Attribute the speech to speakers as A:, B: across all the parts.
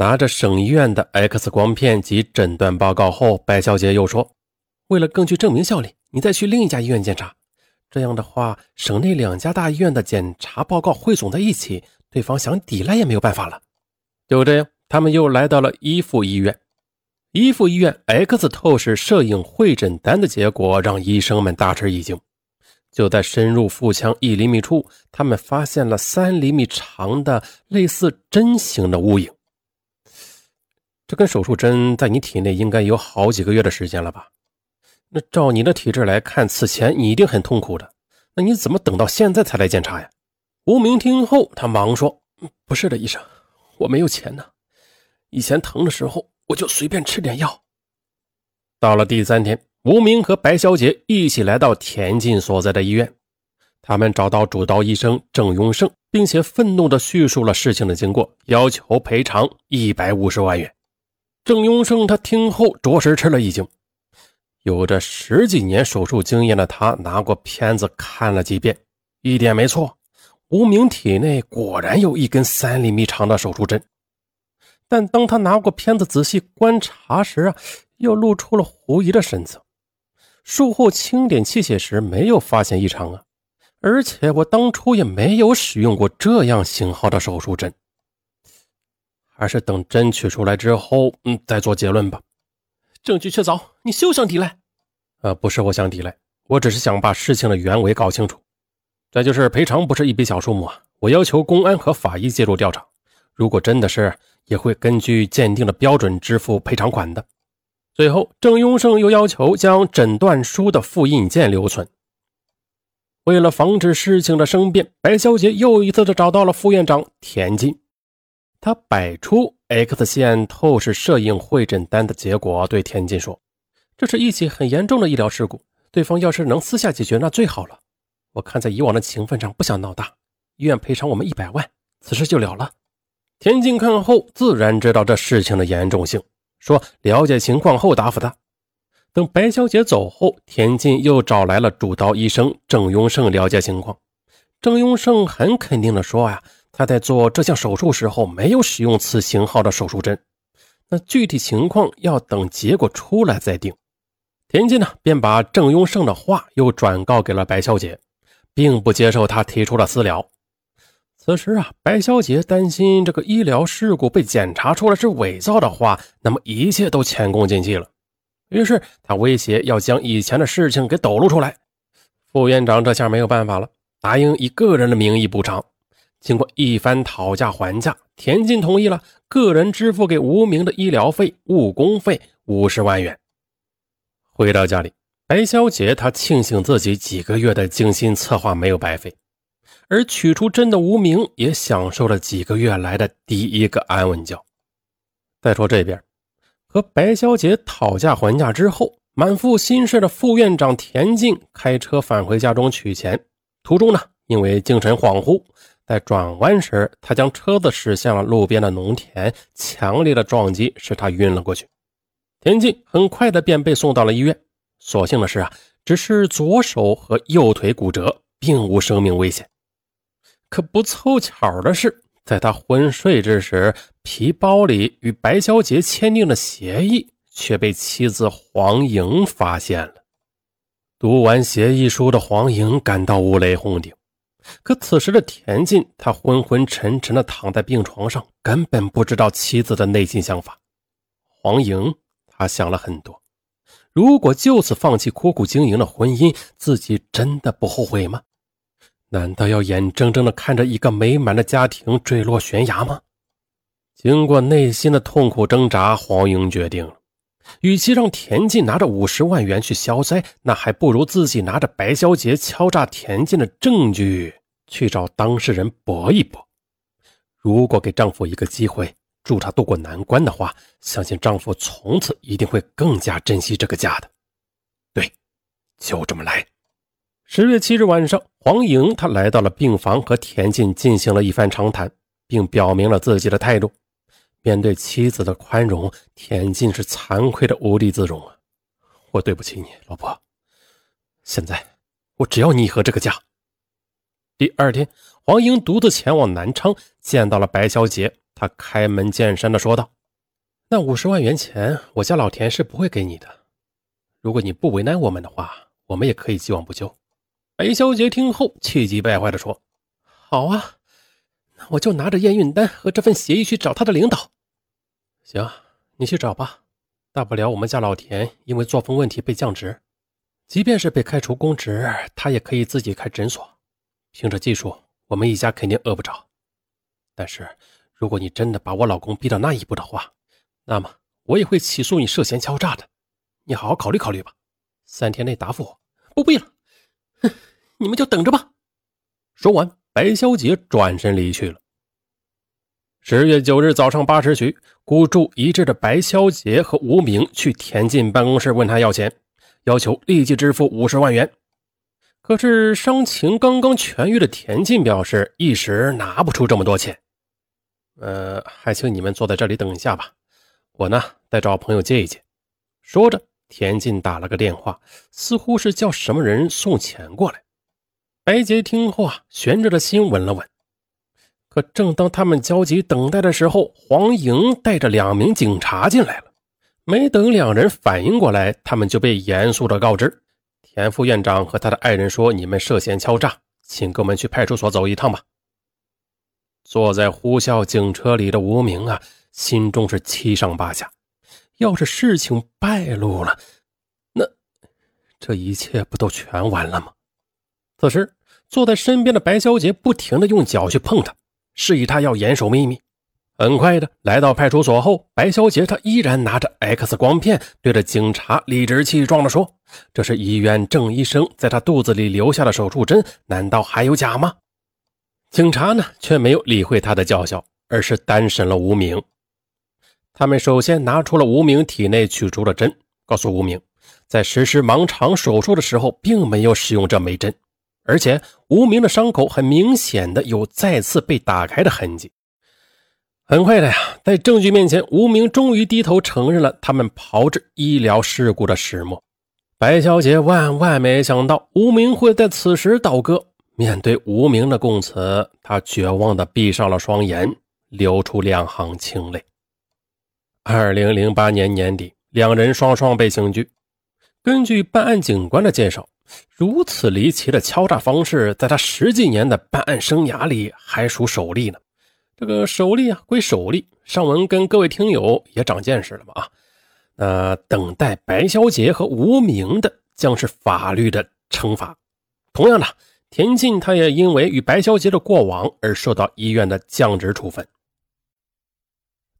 A: 拿着省医院的 X 光片及诊断报告后，白小姐又说：“为了更具证明效力，你再去另一家医院检查。这样的话，省内两家大医院的检查报告汇总在一起，对方想抵赖也没有办法了。”就这样，他们又来到了一附医院。一附医院 X 透视摄影会诊单的结果让医生们大吃一惊。就在深入腹腔一厘米处，他们发现了三厘米长的类似针形的物影。这根手术针在你体内应该有好几个月的时间了吧？那照你的体质来看，此前你一定很痛苦的。那你怎么等到现在才来检查呀？吴明听后，他忙说：“不是的，医生，我没有钱呢。以前疼的时候，我就随便吃点药。”到了第三天。吴明和白小姐一起来到田静所在的医院，他们找到主刀医生郑永胜，并且愤怒地叙述了事情的经过，要求赔偿一百五十万元。郑永胜他听后着实吃了一惊，有着十几年手术经验的他拿过片子看了几遍，一点没错，吴明体内果然有一根三厘米长的手术针。但当他拿过片子仔细观察时啊，又露出了狐疑的神色。术后清点器械时没有发现异常啊，而且我当初也没有使用过这样型号的手术针，还是等真取出来之后，嗯，再做结论吧。证据确凿，你休想抵赖。呃，不是我想抵赖，我只是想把事情的原委搞清楚。再就是赔偿不是一笔小数目啊，我要求公安和法医介入调查，如果真的是，也会根据鉴定的标准支付赔偿款的。最后，郑庸胜又要求将诊断书的复印件留存。为了防止事情的生变，白小姐又一次的找到了副院长田进。他摆出 X 线透视摄影会诊单的结果，对田进说：“这是一起很严重的医疗事故，对方要是能私下解决，那最好了。我看在以往的情分上，不想闹大，医院赔偿我们一百万，此事就了了。”田进看后，自然知道这事情的严重性。说了解情况后答复他。等白小姐走后，田进又找来了主刀医生郑永胜了解情况。郑永胜很肯定地说：“呀，他在做这项手术时候没有使用此型号的手术针。那具体情况要等结果出来再定。”田忌呢，便把郑雍胜的话又转告给了白小姐，并不接受他提出的私了。此时啊，白小姐担心这个医疗事故被检查出来是伪造的话，那么一切都前功尽弃了。于是她威胁要将以前的事情给抖露出来。副院长这下没有办法了，答应以个人的名义补偿。经过一番讨价还价，田进同意了，个人支付给无名的医疗费、误工费五十万元。回到家里，白小姐她庆幸自己几个月的精心策划没有白费。而取出针的无名也享受了几个月来的第一个安稳觉。再说这边，和白小姐讨价还价之后，满腹心事的副院长田进开车返回家中取钱，途中呢，因为精神恍惚，在转弯时，他将车子驶向了路边的农田，强烈的撞击使他晕了过去。田静很快的便被送到了医院，所幸的是啊，只是左手和右腿骨折，并无生命危险。可不凑巧的是，在他昏睡之时，皮包里与白小姐签订的协议却被妻子黄莹发现了。读完协议书的黄莹感到五雷轰顶，可此时的田进，他昏昏沉沉的躺在病床上，根本不知道妻子的内心想法。黄莹，他想了很多，如果就此放弃苦苦经营的婚姻，自己真的不后悔吗？难道要眼睁睁地看着一个美满的家庭坠落悬崖吗？经过内心的痛苦挣扎，黄英决定了，与其让田进拿着五十万元去消灾，那还不如自己拿着白小姐敲诈田进的证据去找当事人搏一搏。如果给丈夫一个机会，助他渡过难关的话，相信丈夫从此一定会更加珍惜这个家的。对，就这么来。十月七日晚上，黄莹她来到了病房，和田进进行了一番长谈，并表明了自己的态度。面对妻子的宽容，田进是惭愧的无地自容啊！我对不起你，老婆。现在我只要你和这个家。第二天，黄英独自前往南昌，见到了白小姐，他开门见山的说道：“那五十万元钱，我家老田是不会给你的。如果你不为难我们的话，我们也可以既往不咎。”白小姐听后气急败坏的说：“好啊，我就拿着验孕单和这份协议去找他的领导。行，你去找吧。大不了我们家老田因为作风问题被降职，即便是被开除公职，他也可以自己开诊所。凭着技术，我们一家肯定饿不着。但是……”如果你真的把我老公逼到那一步的话，那么我也会起诉你涉嫌敲诈的。你好好考虑考虑吧，三天内答复我。不必了，哼，你们就等着吧。说完，白小姐转身离去了。十月九日早上八时许，孤注一掷的白小姐和吴明去田进办公室问他要钱，要求立即支付五十万元。可是伤情刚刚痊愈的田进表示，一时拿不出这么多钱。呃，还请你们坐在这里等一下吧，我呢再找朋友借一借。说着，田进打了个电话，似乎是叫什么人送钱过来。白洁听后啊，悬着的心稳了稳。可正当他们焦急等待的时候，黄莹带着两名警察进来了。没等两人反应过来，他们就被严肃的告知：田副院长和他的爱人说你们涉嫌敲诈，请跟我们去派出所走一趟吧。坐在呼啸警车里的无名啊，心中是七上八下。要是事情败露了，那这一切不都全完了吗？此时，坐在身边的白小姐不停的用脚去碰他，示意他要严守秘密。很快的，来到派出所后，白小姐她依然拿着 X 光片，对着警察理直气壮的说：“这是医院郑医生在她肚子里留下的手术针，难道还有假吗？”警察呢，却没有理会他的叫嚣，而是单审了吴明。他们首先拿出了吴明体内取出的针，告诉吴明，在实施盲肠手术的时候，并没有使用这枚针，而且吴明的伤口很明显的有再次被打开的痕迹。很快的呀，在证据面前，吴明终于低头承认了他们炮制医疗事故的始末。白小姐万万没想到，吴明会在此时倒戈。面对无名的供词，她绝望地闭上了双眼，流出两行清泪。二零零八年年底，两人双双被刑拘。根据办案警官的介绍，如此离奇的敲诈方式，在他十几年的办案生涯里还属首例呢。这个首例啊，归首例。上文跟各位听友也长见识了吧？啊，那等待白小姐和无名的将是法律的惩罚。同样的。田进他也因为与白小姐的过往而受到医院的降职处分。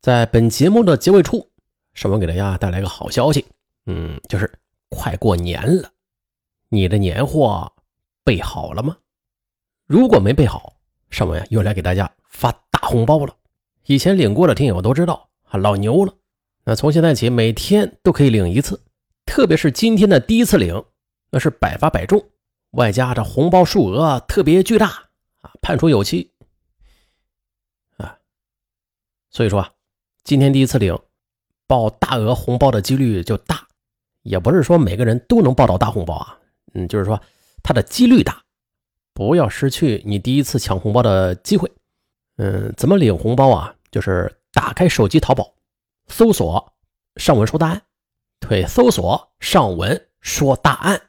A: 在本节目的结尾处，尚文给大家带来一个好消息，嗯，就是快过年了，你的年货备好了吗？如果没备好，上文又来给大家发大红包了。以前领过的听友都知道，老牛了。那从现在起，每天都可以领一次，特别是今天的第一次领，那是百发百中。外加这红包数额特别巨大啊，判处有期啊，所以说啊，今天第一次领报大额红包的几率就大，也不是说每个人都能报到大红包啊，嗯，就是说它的几率大，不要失去你第一次抢红包的机会。嗯，怎么领红包啊？就是打开手机淘宝，搜索“上文说答案”，对，搜索“上文说答案”。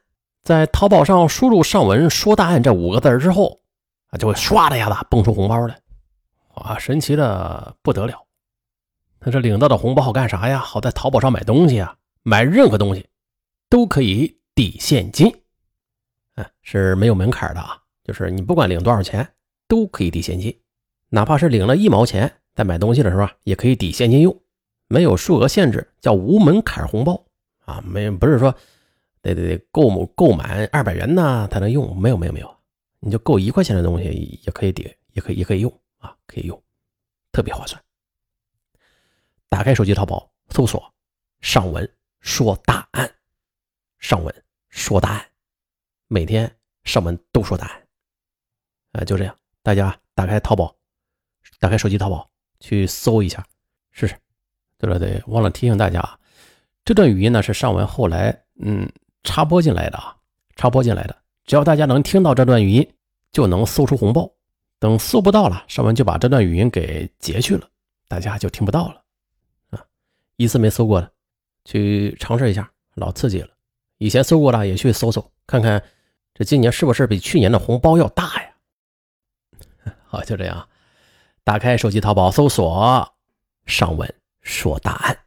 A: 在淘宝上输入“上文说答案”这五个字之后，啊，就会唰的一下子蹦出红包来，啊，神奇的不得了！那这领到的红包好干啥呀？好在淘宝上买东西啊，买任何东西都可以抵现金，是没有门槛的啊，就是你不管领多少钱都可以抵现金，哪怕是领了一毛钱，在买东西的时候也可以抵现金用，没有数额限制，叫无门槛红包啊，没不是说。得得得，购购满二百元呢才能用，没有没有没有，你就够一块钱的东西也可以抵，也可以也可以用啊，可以用，特别划算。打开手机淘宝，搜索“上文说答案”，上文说答案，每天上文都说答案，啊，就这样，大家打开淘宝，打开手机淘宝去搜一下试试。对了对，忘了提醒大家啊，这段语音呢是上文后来嗯。插播进来的啊，插播进来的，只要大家能听到这段语音，就能搜出红包。等搜不到了，上文就把这段语音给截去了，
B: 大家就听不到了啊。一次没搜过的，去尝试一下，老刺激了。以前搜过的也去搜搜，看看今年是不是比去年的红包要大呀？好，就这样，打开手机淘宝搜索“上文说答案”。